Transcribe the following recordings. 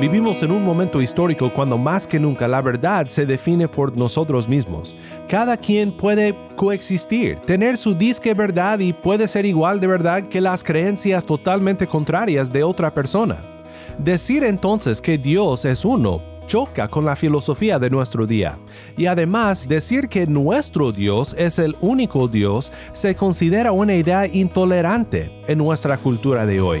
Vivimos en un momento histórico cuando más que nunca la verdad se define por nosotros mismos. Cada quien puede coexistir, tener su disque verdad y puede ser igual de verdad que las creencias totalmente contrarias de otra persona. Decir entonces que Dios es uno choca con la filosofía de nuestro día. Y además, decir que nuestro Dios es el único Dios se considera una idea intolerante en nuestra cultura de hoy.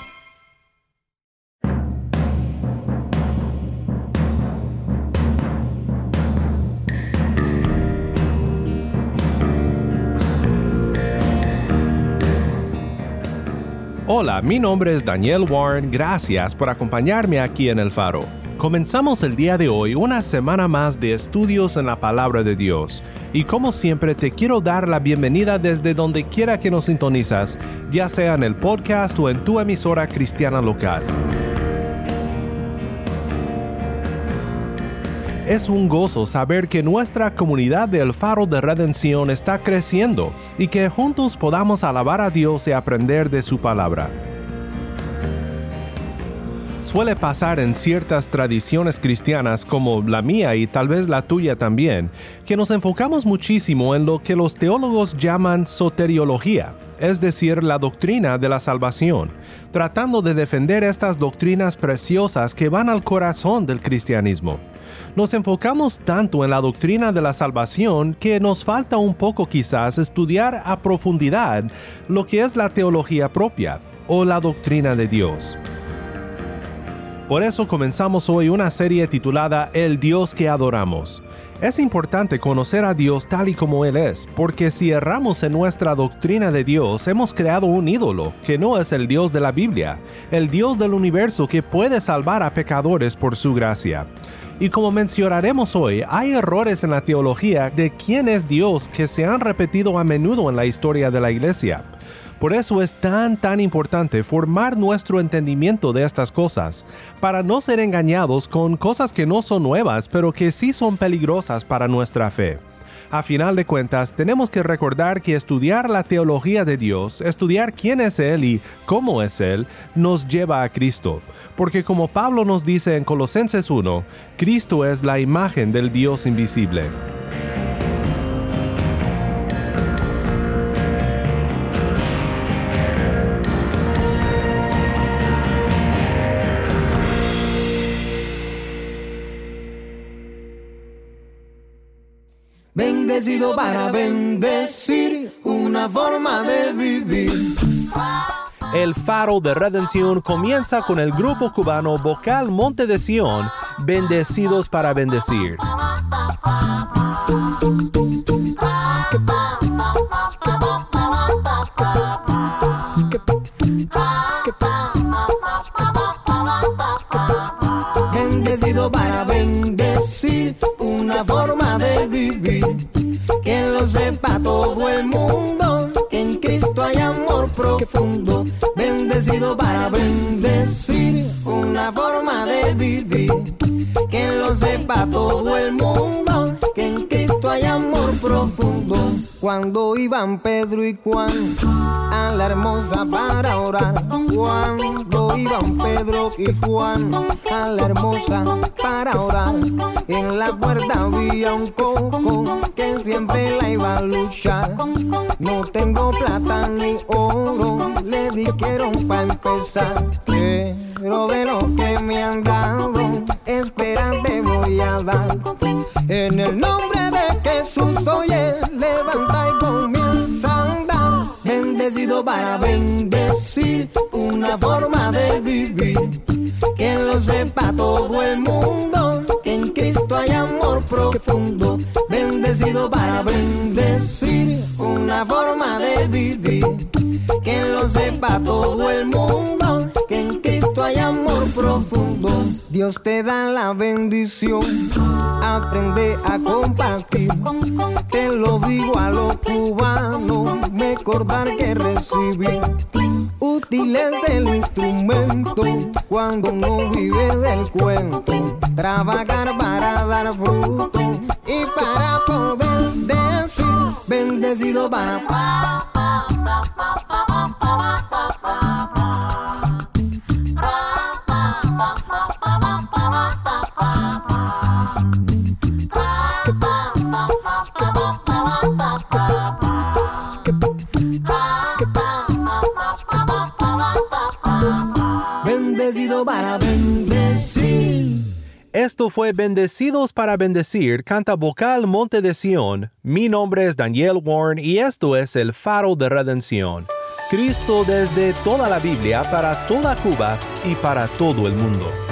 Hola, mi nombre es Daniel Warren, gracias por acompañarme aquí en El Faro. Comenzamos el día de hoy una semana más de estudios en la palabra de Dios, y como siempre te quiero dar la bienvenida desde donde quiera que nos sintonizas, ya sea en el podcast o en tu emisora cristiana local. Es un gozo saber que nuestra comunidad del Faro de Redención está creciendo y que juntos podamos alabar a Dios y aprender de su palabra. Suele pasar en ciertas tradiciones cristianas como la mía y tal vez la tuya también, que nos enfocamos muchísimo en lo que los teólogos llaman soteriología, es decir, la doctrina de la salvación, tratando de defender estas doctrinas preciosas que van al corazón del cristianismo nos enfocamos tanto en la doctrina de la salvación que nos falta un poco quizás estudiar a profundidad lo que es la teología propia o la doctrina de Dios. Por eso comenzamos hoy una serie titulada El Dios que adoramos. Es importante conocer a Dios tal y como Él es, porque si erramos en nuestra doctrina de Dios, hemos creado un ídolo, que no es el Dios de la Biblia, el Dios del universo que puede salvar a pecadores por su gracia. Y como mencionaremos hoy, hay errores en la teología de quién es Dios que se han repetido a menudo en la historia de la iglesia. Por eso es tan tan importante formar nuestro entendimiento de estas cosas, para no ser engañados con cosas que no son nuevas, pero que sí son peligrosas para nuestra fe. A final de cuentas, tenemos que recordar que estudiar la teología de Dios, estudiar quién es Él y cómo es Él, nos lleva a Cristo. Porque como Pablo nos dice en Colosenses 1, Cristo es la imagen del Dios invisible. Para bendecir una forma de vivir. El Faro de Redención comienza con el grupo cubano Vocal Monte de Sion, Bendecidos para Bendecir. Sepa todo el mundo, que en Cristo hay amor profundo. Cuando iban Pedro y Juan a la hermosa para orar. Cuando iban Pedro y Juan a la hermosa para orar. En la puerta había un coco que siempre la iba a luchar. No tengo plata ni oro, le dijeron para empezar. Pero de lo que me han dado, En el nombre de Jesús, oye, levanta y comienza a andar. Bendecido para bendecir una forma de vivir. Que lo sepa todo el mundo, que en Cristo hay amor profundo. Bendecido para bendecir una forma de vivir. Que lo sepa todo el mundo, Dios te da la bendición, aprende a compartir. Te lo digo a los cubanos, recordar que recibir. Útil es el instrumento cuando no vive del cuento. Trabajar para dar fruto y para poder decir bendecido para. Esto fue Bendecidos para Bendecir, canta vocal Monte de Sion. Mi nombre es Daniel Warren y esto es el faro de redención. Cristo desde toda la Biblia para toda Cuba y para todo el mundo.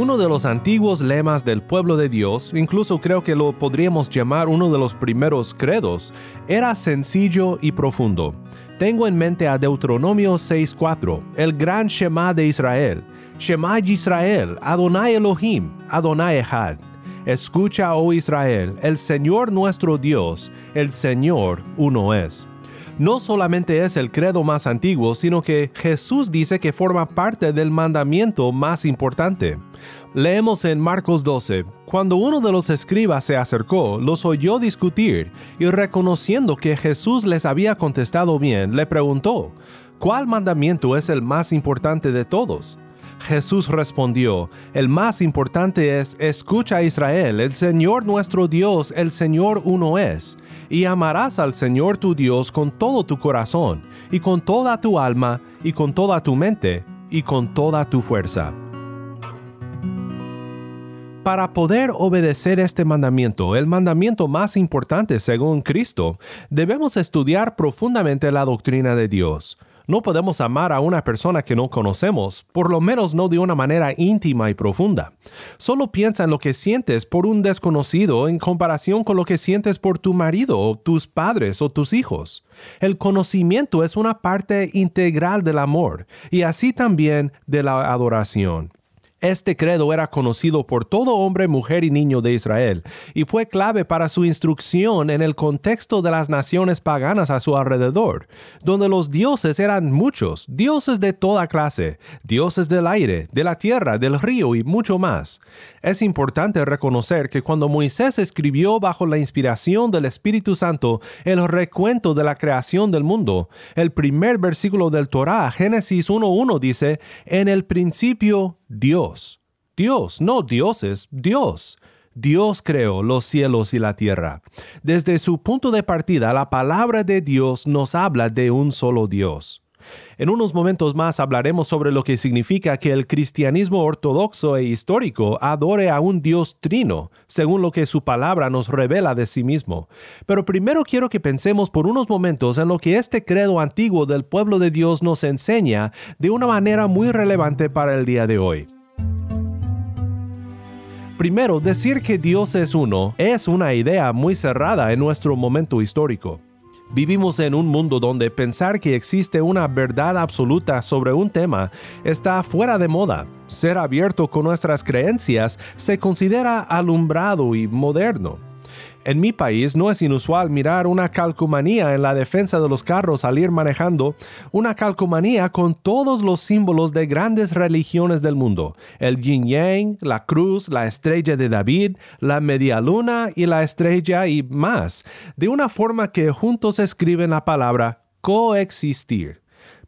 Uno de los antiguos lemas del pueblo de Dios, incluso creo que lo podríamos llamar uno de los primeros credos, era sencillo y profundo. Tengo en mente a Deuteronomio 6.4, el gran Shema de Israel. Shema Israel, Adonai Elohim, Adonai Echad. Escucha, oh Israel, el Señor nuestro Dios, el Señor uno es no solamente es el credo más antiguo, sino que Jesús dice que forma parte del mandamiento más importante. Leemos en Marcos 12, cuando uno de los escribas se acercó, los oyó discutir, y reconociendo que Jesús les había contestado bien, le preguntó, ¿cuál mandamiento es el más importante de todos? Jesús respondió, el más importante es, escucha Israel, el Señor nuestro Dios, el Señor uno es, y amarás al Señor tu Dios con todo tu corazón, y con toda tu alma, y con toda tu mente, y con toda tu fuerza. Para poder obedecer este mandamiento, el mandamiento más importante según Cristo, debemos estudiar profundamente la doctrina de Dios. No podemos amar a una persona que no conocemos, por lo menos no de una manera íntima y profunda. Solo piensa en lo que sientes por un desconocido en comparación con lo que sientes por tu marido tus padres o tus hijos. El conocimiento es una parte integral del amor y así también de la adoración. Este credo era conocido por todo hombre, mujer y niño de Israel, y fue clave para su instrucción en el contexto de las naciones paganas a su alrededor, donde los dioses eran muchos, dioses de toda clase, dioses del aire, de la tierra, del río y mucho más. Es importante reconocer que cuando Moisés escribió bajo la inspiración del Espíritu Santo el recuento de la creación del mundo, el primer versículo del Torah, Génesis 1.1 dice, en el principio Dios. Dios, no dioses, Dios. Dios creó los cielos y la tierra. Desde su punto de partida, la palabra de Dios nos habla de un solo Dios. En unos momentos más hablaremos sobre lo que significa que el cristianismo ortodoxo e histórico adore a un Dios trino, según lo que su palabra nos revela de sí mismo. Pero primero quiero que pensemos por unos momentos en lo que este credo antiguo del pueblo de Dios nos enseña de una manera muy relevante para el día de hoy. Primero, decir que Dios es uno es una idea muy cerrada en nuestro momento histórico. Vivimos en un mundo donde pensar que existe una verdad absoluta sobre un tema está fuera de moda. Ser abierto con nuestras creencias se considera alumbrado y moderno. En mi país no es inusual mirar una calcomanía en la defensa de los carros al ir manejando, una calcomanía con todos los símbolos de grandes religiones del mundo, el yin yang, la cruz, la estrella de David, la media luna y la estrella y más, de una forma que juntos escriben la palabra coexistir.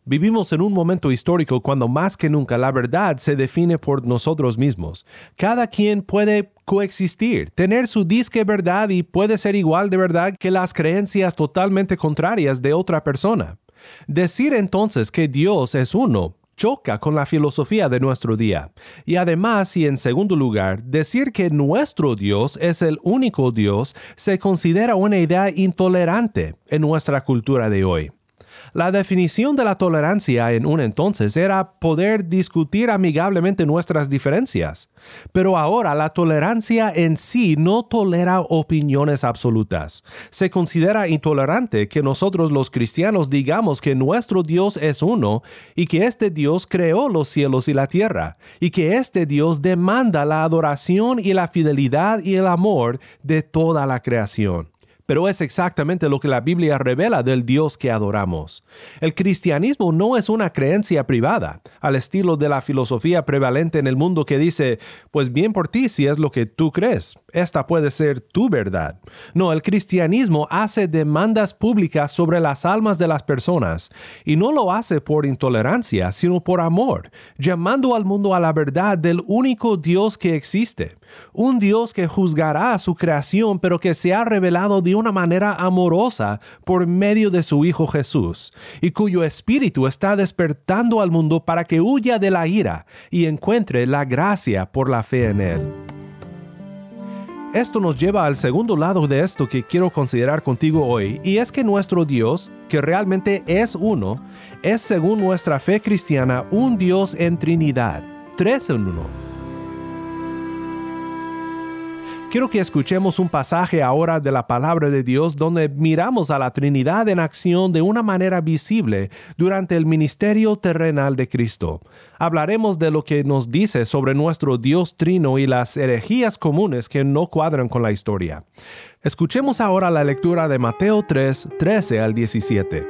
Vivimos en un momento histórico cuando más que nunca la verdad se define por nosotros mismos. Cada quien puede coexistir, tener su disque verdad y puede ser igual de verdad que las creencias totalmente contrarias de otra persona. Decir entonces que Dios es uno choca con la filosofía de nuestro día. Y además, y en segundo lugar, decir que nuestro Dios es el único Dios se considera una idea intolerante en nuestra cultura de hoy. La definición de la tolerancia en un entonces era poder discutir amigablemente nuestras diferencias, pero ahora la tolerancia en sí no tolera opiniones absolutas. Se considera intolerante que nosotros los cristianos digamos que nuestro Dios es uno y que este Dios creó los cielos y la tierra, y que este Dios demanda la adoración y la fidelidad y el amor de toda la creación pero es exactamente lo que la Biblia revela del Dios que adoramos. El cristianismo no es una creencia privada, al estilo de la filosofía prevalente en el mundo que dice, pues bien por ti si es lo que tú crees, esta puede ser tu verdad. No, el cristianismo hace demandas públicas sobre las almas de las personas, y no lo hace por intolerancia, sino por amor, llamando al mundo a la verdad del único Dios que existe, un Dios que juzgará a su creación, pero que se ha revelado de una manera amorosa por medio de su Hijo Jesús, y cuyo espíritu está despertando al mundo para que huya de la ira y encuentre la gracia por la fe en Él. Esto nos lleva al segundo lado de esto que quiero considerar contigo hoy, y es que nuestro Dios, que realmente es uno, es según nuestra fe cristiana un Dios en Trinidad, tres en uno. Quiero que escuchemos un pasaje ahora de la palabra de Dios donde miramos a la Trinidad en acción de una manera visible durante el ministerio terrenal de Cristo. Hablaremos de lo que nos dice sobre nuestro Dios trino y las herejías comunes que no cuadran con la historia. Escuchemos ahora la lectura de Mateo 3, 13 al 17.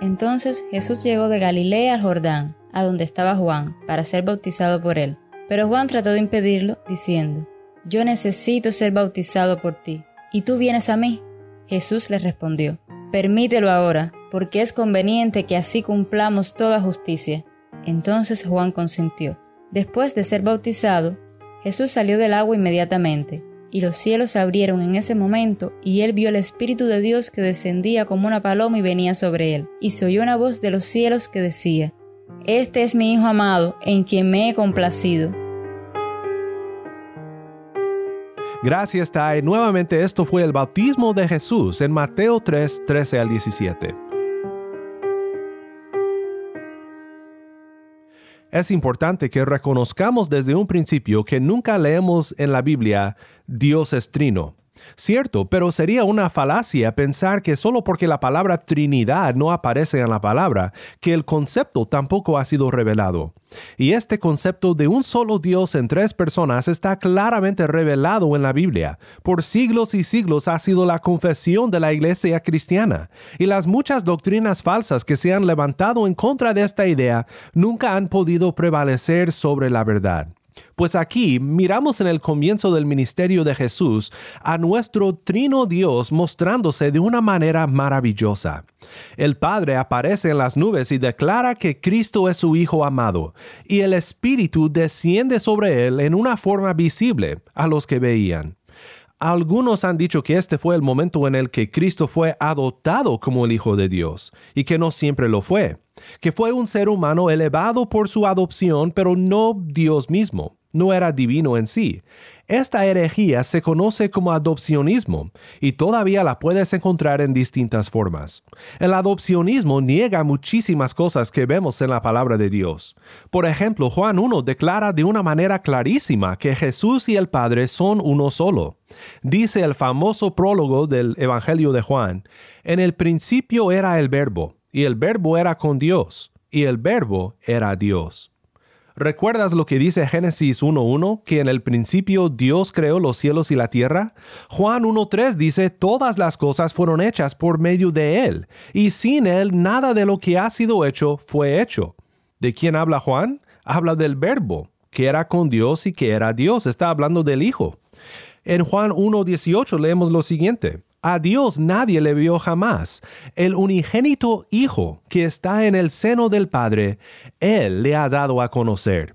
Entonces Jesús llegó de Galilea al Jordán, a donde estaba Juan, para ser bautizado por él. Pero Juan trató de impedirlo, diciendo, Yo necesito ser bautizado por ti, ¿y tú vienes a mí? Jesús le respondió, Permítelo ahora, porque es conveniente que así cumplamos toda justicia. Entonces Juan consintió. Después de ser bautizado, Jesús salió del agua inmediatamente, y los cielos se abrieron en ese momento, y él vio el Espíritu de Dios que descendía como una paloma y venía sobre él, y se oyó una voz de los cielos que decía, Este es mi Hijo amado, en quien me he complacido Gracias, Tai. Nuevamente esto fue el bautismo de Jesús en Mateo 3, 13 al 17. Es importante que reconozcamos desde un principio que nunca leemos en la Biblia Dios es trino. Cierto, pero sería una falacia pensar que solo porque la palabra Trinidad no aparece en la palabra, que el concepto tampoco ha sido revelado. Y este concepto de un solo Dios en tres personas está claramente revelado en la Biblia. Por siglos y siglos ha sido la confesión de la iglesia cristiana, y las muchas doctrinas falsas que se han levantado en contra de esta idea nunca han podido prevalecer sobre la verdad. Pues aquí miramos en el comienzo del ministerio de Jesús a nuestro trino Dios mostrándose de una manera maravillosa. El Padre aparece en las nubes y declara que Cristo es su Hijo amado, y el Espíritu desciende sobre él en una forma visible a los que veían. Algunos han dicho que este fue el momento en el que Cristo fue adoptado como el Hijo de Dios, y que no siempre lo fue, que fue un ser humano elevado por su adopción, pero no Dios mismo no era divino en sí. Esta herejía se conoce como adopcionismo y todavía la puedes encontrar en distintas formas. El adopcionismo niega muchísimas cosas que vemos en la palabra de Dios. Por ejemplo, Juan 1 declara de una manera clarísima que Jesús y el Padre son uno solo. Dice el famoso prólogo del Evangelio de Juan, en el principio era el verbo, y el verbo era con Dios, y el verbo era Dios. ¿Recuerdas lo que dice Génesis 1.1, que en el principio Dios creó los cielos y la tierra? Juan 1.3 dice, todas las cosas fueron hechas por medio de Él, y sin Él nada de lo que ha sido hecho fue hecho. ¿De quién habla Juan? Habla del verbo, que era con Dios y que era Dios, está hablando del Hijo. En Juan 1.18 leemos lo siguiente. A Dios nadie le vio jamás. El unigénito Hijo que está en el seno del Padre, Él le ha dado a conocer.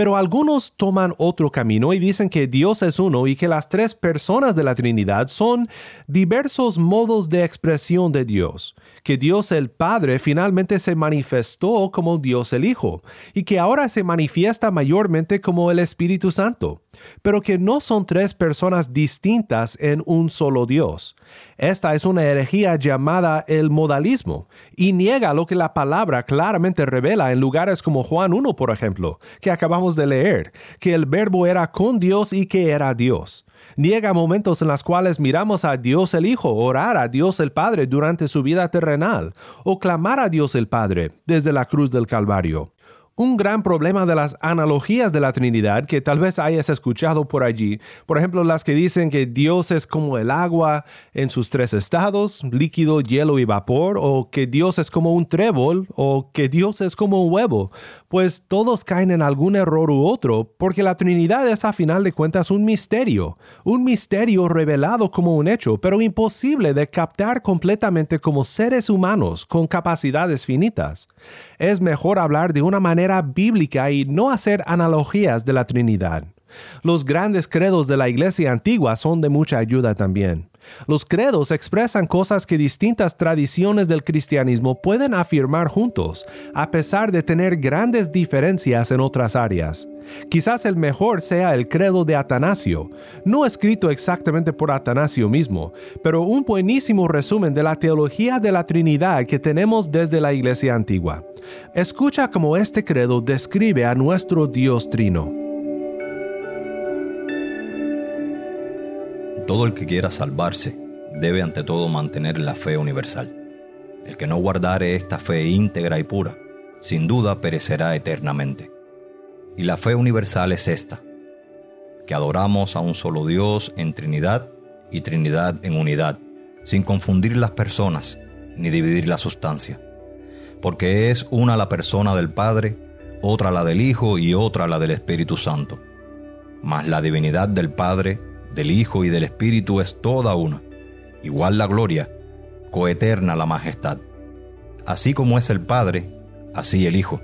Pero algunos toman otro camino y dicen que Dios es uno y que las tres personas de la Trinidad son diversos modos de expresión de Dios, que Dios el Padre finalmente se manifestó como Dios el Hijo y que ahora se manifiesta mayormente como el Espíritu Santo, pero que no son tres personas distintas en un solo Dios. Esta es una herejía llamada el modalismo y niega lo que la palabra claramente revela en lugares como Juan 1, por ejemplo, que acabamos de leer, que el verbo era con Dios y que era Dios. Niega momentos en los cuales miramos a Dios el Hijo orar a Dios el Padre durante su vida terrenal o clamar a Dios el Padre desde la cruz del Calvario. Un gran problema de las analogías de la Trinidad que tal vez hayas escuchado por allí, por ejemplo las que dicen que Dios es como el agua en sus tres estados, líquido, hielo y vapor, o que Dios es como un trébol, o que Dios es como un huevo, pues todos caen en algún error u otro, porque la Trinidad es a final de cuentas un misterio, un misterio revelado como un hecho, pero imposible de captar completamente como seres humanos con capacidades finitas. Es mejor hablar de una manera bíblica y no hacer analogías de la Trinidad. Los grandes credos de la Iglesia antigua son de mucha ayuda también. Los credos expresan cosas que distintas tradiciones del cristianismo pueden afirmar juntos, a pesar de tener grandes diferencias en otras áreas. Quizás el mejor sea el credo de Atanasio, no escrito exactamente por Atanasio mismo, pero un buenísimo resumen de la teología de la Trinidad que tenemos desde la Iglesia antigua. Escucha cómo este credo describe a nuestro Dios Trino. Todo el que quiera salvarse debe ante todo mantener la fe universal. El que no guardare esta fe íntegra y pura, sin duda perecerá eternamente. Y la fe universal es esta, que adoramos a un solo Dios en Trinidad y Trinidad en unidad, sin confundir las personas ni dividir la sustancia, porque es una la persona del Padre, otra la del Hijo y otra la del Espíritu Santo. Mas la divinidad del Padre del Hijo y del Espíritu es toda una, igual la gloria, coeterna la majestad. Así como es el Padre, así el Hijo,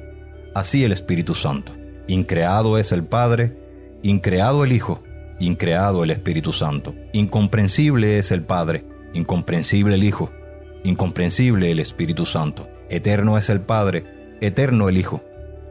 así el Espíritu Santo. Increado es el Padre, increado el Hijo, increado el Espíritu Santo. Incomprensible es el Padre, incomprensible el Hijo, incomprensible el Espíritu Santo. Eterno es el Padre, eterno el Hijo,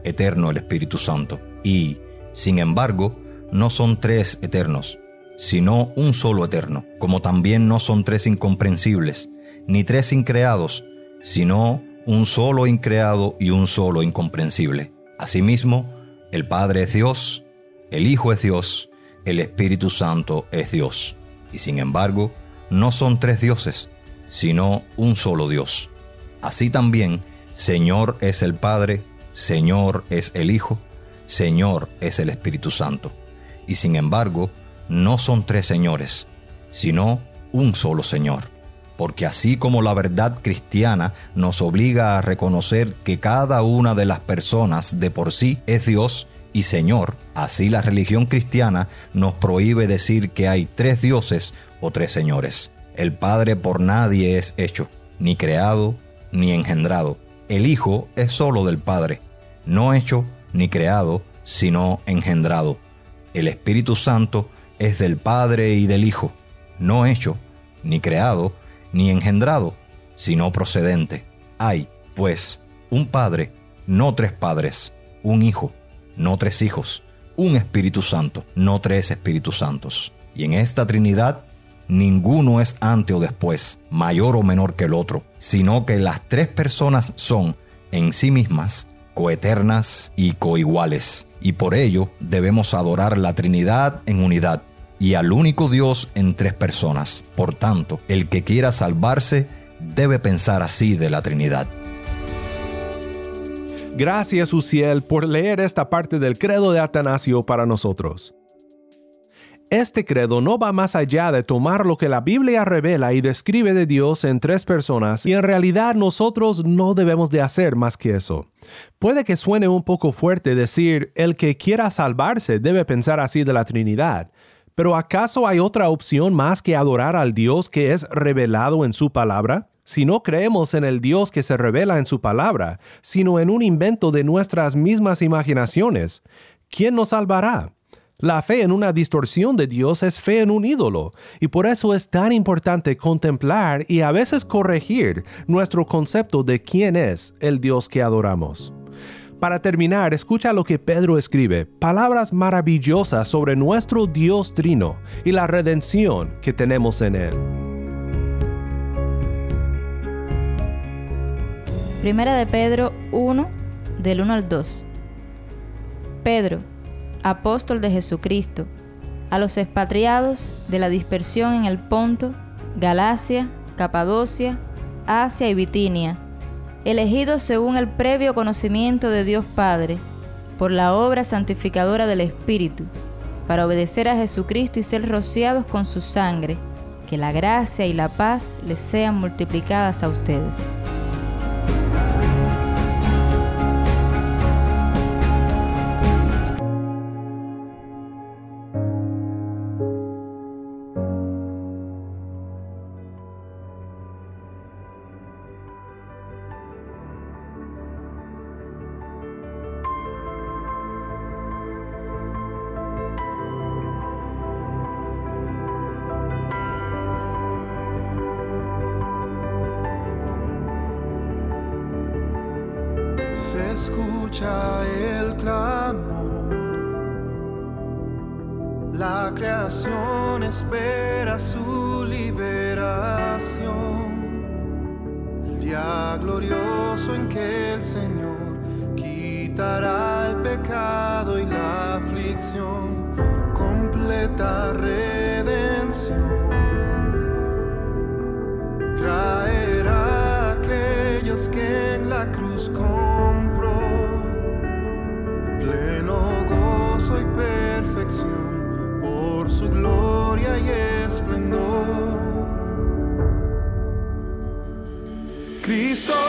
eterno el Espíritu Santo. Y, sin embargo, no son tres eternos, sino un solo eterno, como también no son tres incomprensibles, ni tres increados, sino un solo increado y un solo incomprensible. Asimismo, el Padre es Dios, el Hijo es Dios, el Espíritu Santo es Dios. Y sin embargo, no son tres dioses, sino un solo Dios. Así también, Señor es el Padre, Señor es el Hijo, Señor es el Espíritu Santo. Y sin embargo, no son tres señores, sino un solo Señor. Porque así como la verdad cristiana nos obliga a reconocer que cada una de las personas de por sí es Dios y Señor, así la religión cristiana nos prohíbe decir que hay tres dioses o tres señores. El Padre por nadie es hecho, ni creado, ni engendrado. El Hijo es solo del Padre, no hecho ni creado, sino engendrado. El Espíritu Santo es del Padre y del Hijo, no hecho, ni creado, ni engendrado, sino procedente. Hay, pues, un Padre, no tres padres, un Hijo, no tres hijos, un Espíritu Santo, no tres Espíritus Santos. Y en esta Trinidad, ninguno es antes o después, mayor o menor que el otro, sino que las tres personas son, en sí mismas, coeternas y coiguales y por ello debemos adorar la Trinidad en unidad y al único Dios en tres personas. Por tanto, el que quiera salvarse debe pensar así de la Trinidad. Gracias, Uciel, por leer esta parte del credo de Atanasio para nosotros. Este credo no va más allá de tomar lo que la Biblia revela y describe de Dios en tres personas y en realidad nosotros no debemos de hacer más que eso. Puede que suene un poco fuerte decir el que quiera salvarse debe pensar así de la Trinidad, pero ¿acaso hay otra opción más que adorar al Dios que es revelado en su palabra? Si no creemos en el Dios que se revela en su palabra, sino en un invento de nuestras mismas imaginaciones, ¿quién nos salvará? La fe en una distorsión de Dios es fe en un ídolo, y por eso es tan importante contemplar y a veces corregir nuestro concepto de quién es el Dios que adoramos. Para terminar, escucha lo que Pedro escribe, palabras maravillosas sobre nuestro Dios Trino y la redención que tenemos en Él. Primera de Pedro 1, del 1 al 2. Pedro, apóstol de Jesucristo, a los expatriados de la dispersión en el Ponto, Galacia, Capadocia, Asia y Bitinia, elegidos según el previo conocimiento de Dios Padre, por la obra santificadora del Espíritu, para obedecer a Jesucristo y ser rociados con su sangre, que la gracia y la paz les sean multiplicadas a ustedes. Escucha el clamor. La creación espera su liberación. El día glorioso en que el Señor quitará el pecado y la aflicción. Completa redención. Traerá Cristo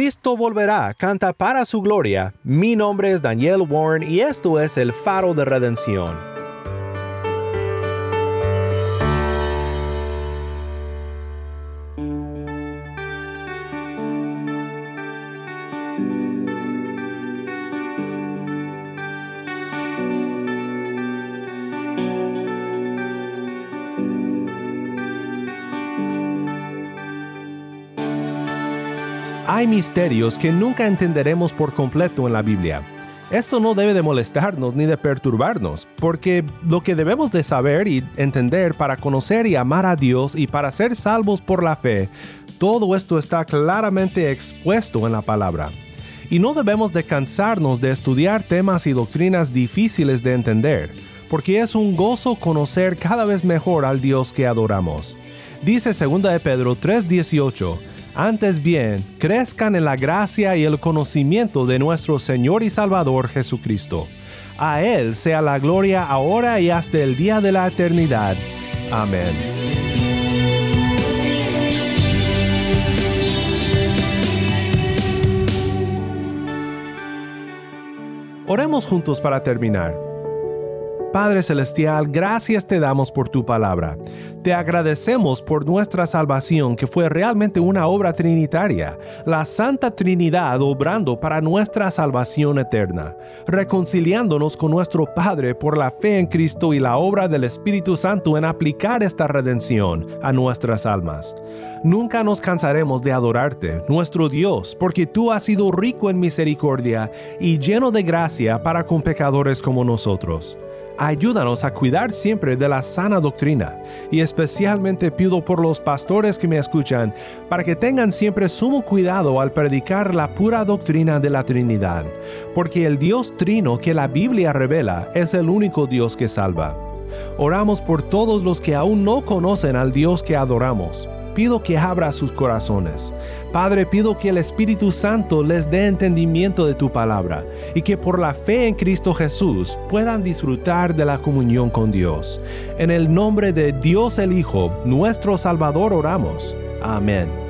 Cristo volverá, canta para su gloria. Mi nombre es Daniel Warren y esto es el faro de redención. Hay misterios que nunca entenderemos por completo en la Biblia. Esto no debe de molestarnos ni de perturbarnos, porque lo que debemos de saber y entender para conocer y amar a Dios y para ser salvos por la fe, todo esto está claramente expuesto en la palabra. Y no debemos de cansarnos de estudiar temas y doctrinas difíciles de entender, porque es un gozo conocer cada vez mejor al Dios que adoramos. Dice 2 de Pedro 3:18, antes bien, crezcan en la gracia y el conocimiento de nuestro Señor y Salvador Jesucristo. A Él sea la gloria ahora y hasta el día de la eternidad. Amén. Oremos juntos para terminar. Padre Celestial, gracias te damos por tu palabra. Te agradecemos por nuestra salvación que fue realmente una obra trinitaria, la Santa Trinidad obrando para nuestra salvación eterna, reconciliándonos con nuestro Padre por la fe en Cristo y la obra del Espíritu Santo en aplicar esta redención a nuestras almas. Nunca nos cansaremos de adorarte, nuestro Dios, porque tú has sido rico en misericordia y lleno de gracia para con pecadores como nosotros ayúdanos a cuidar siempre de la sana doctrina. Y especialmente pido por los pastores que me escuchan para que tengan siempre sumo cuidado al predicar la pura doctrina de la Trinidad, porque el Dios trino que la Biblia revela es el único Dios que salva. Oramos por todos los que aún no conocen al Dios que adoramos pido que abra sus corazones. Padre, pido que el Espíritu Santo les dé entendimiento de tu palabra y que por la fe en Cristo Jesús puedan disfrutar de la comunión con Dios. En el nombre de Dios el Hijo, nuestro Salvador, oramos. Amén.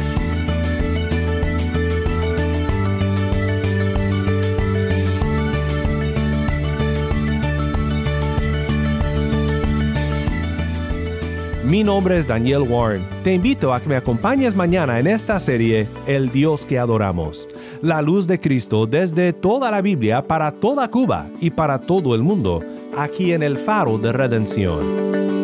Mi nombre es Daniel Warren. Te invito a que me acompañes mañana en esta serie El Dios que adoramos. La luz de Cristo desde toda la Biblia para toda Cuba y para todo el mundo, aquí en el faro de redención.